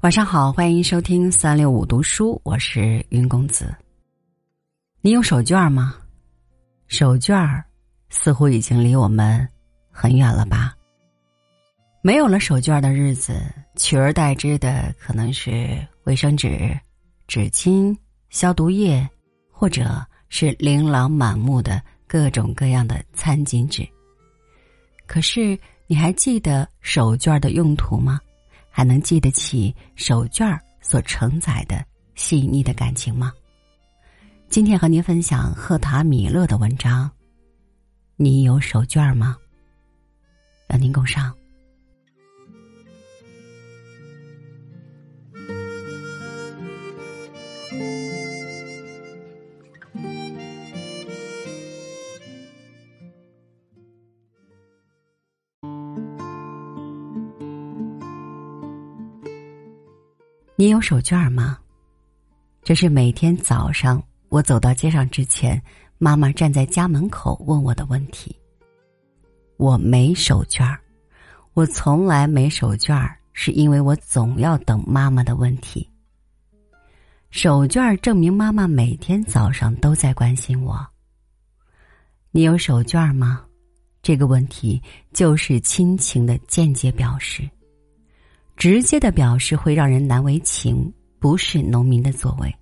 晚上好，欢迎收听三六五读书，我是云公子。你有手绢吗？手绢儿似乎已经离我们很远了吧？没有了手绢的日子，取而代之的可能是卫生纸、纸巾、消毒液，或者是琳琅满目的各种各样的餐巾纸。可是，你还记得手绢的用途吗？还能记得起手绢儿所承载的细腻的感情吗？今天和您分享赫塔米勒的文章。你有手绢儿吗？让您共赏。你有手绢吗？这是每天早上我走到街上之前，妈妈站在家门口问我的问题。我没手绢我从来没手绢是因为我总要等妈妈的问题。手绢证明妈妈每天早上都在关心我。你有手绢吗？这个问题就是亲情的间接表示。直接的表示会让人难为情，不是农民的作为。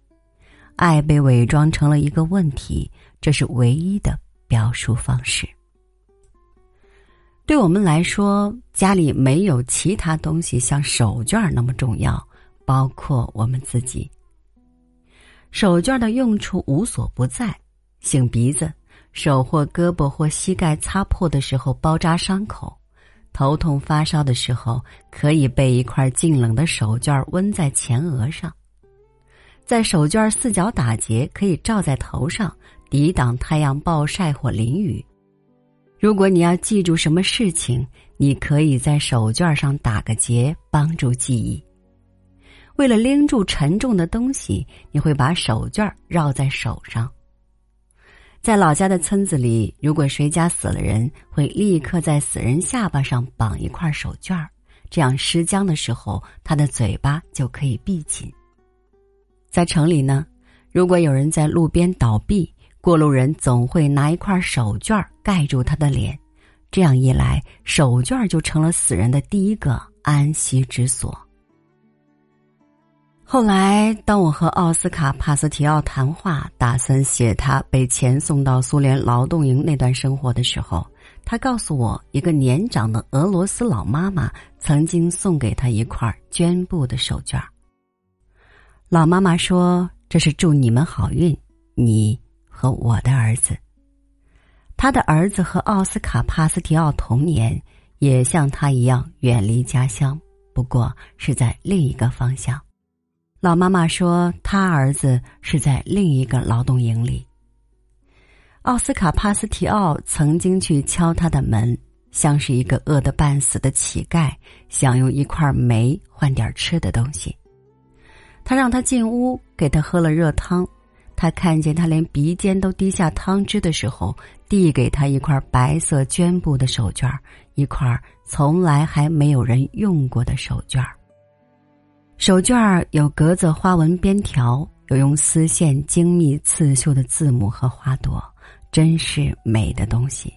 爱被伪装成了一个问题，这是唯一的表述方式。对我们来说，家里没有其他东西像手绢那么重要，包括我们自己。手绢的用处无所不在：擤鼻子、手或胳膊或膝盖擦破的时候包扎伤口。头痛发烧的时候，可以备一块净冷的手绢温在前额上，在手绢四角打结，可以罩在头上，抵挡太阳暴晒或淋雨。如果你要记住什么事情，你可以在手绢上打个结，帮助记忆。为了拎住沉重的东西，你会把手绢绕在手上。在老家的村子里，如果谁家死了人，会立刻在死人下巴上绑一块手绢儿，这样尸僵的时候，他的嘴巴就可以闭紧。在城里呢，如果有人在路边倒闭，过路人总会拿一块手绢儿盖住他的脸，这样一来，手绢儿就成了死人的第一个安息之所。后来，当我和奥斯卡·帕斯提奥谈话，打算写他被遣送到苏联劳动营那段生活的时候，他告诉我，一个年长的俄罗斯老妈妈曾经送给他一块绢布的手绢老妈妈说：“这是祝你们好运，你和我的儿子。”他的儿子和奥斯卡·帕斯提奥同年，也像他一样远离家乡，不过是在另一个方向。老妈妈说，他儿子是在另一个劳动营里。奥斯卡·帕斯提奥曾经去敲他的门，像是一个饿得半死的乞丐，想用一块煤换点吃的东西。他让他进屋，给他喝了热汤。他看见他连鼻尖都滴下汤汁的时候，递给他一块白色绢布的手绢一块从来还没有人用过的手绢手绢儿有格子花纹边条，有用丝线精密刺绣的字母和花朵，真是美的东西，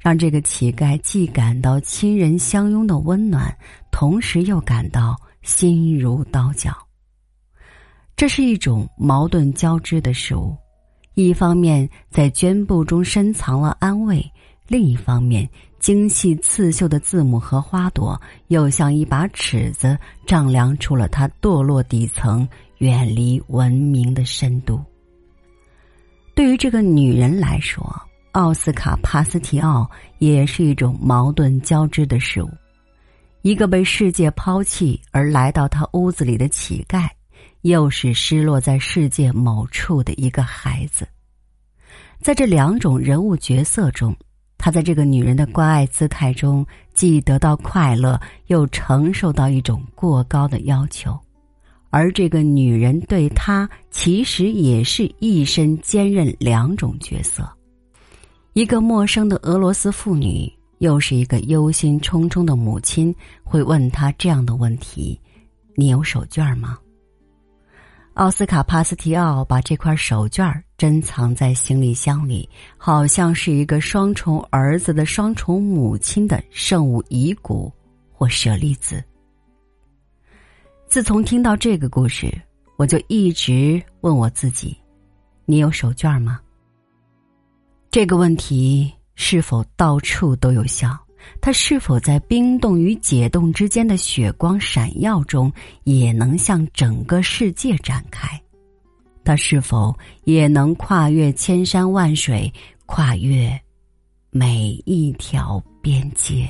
让这个乞丐既感到亲人相拥的温暖，同时又感到心如刀绞。这是一种矛盾交织的事物，一方面在绢布中深藏了安慰，另一方面。精细刺绣的字母和花朵，又像一把尺子，丈量出了他堕落底层、远离文明的深度。对于这个女人来说，奥斯卡·帕斯提奥也是一种矛盾交织的事物：一个被世界抛弃而来到他屋子里的乞丐，又是失落在世界某处的一个孩子。在这两种人物角色中。他在这个女人的关爱姿态中，既得到快乐，又承受到一种过高的要求，而这个女人对他其实也是一身兼任两种角色：一个陌生的俄罗斯妇女，又是一个忧心忡忡的母亲。会问他这样的问题：你有手绢吗？奥斯卡·帕斯提奥把这块手绢珍藏在行李箱里，好像是一个双重儿子的双重母亲的圣物遗骨或舍利子。自从听到这个故事，我就一直问我自己：你有手绢吗？这个问题是否到处都有效？它是否在冰冻与解冻之间的雪光闪耀中，也能向整个世界展开？它是否也能跨越千山万水，跨越每一条边界？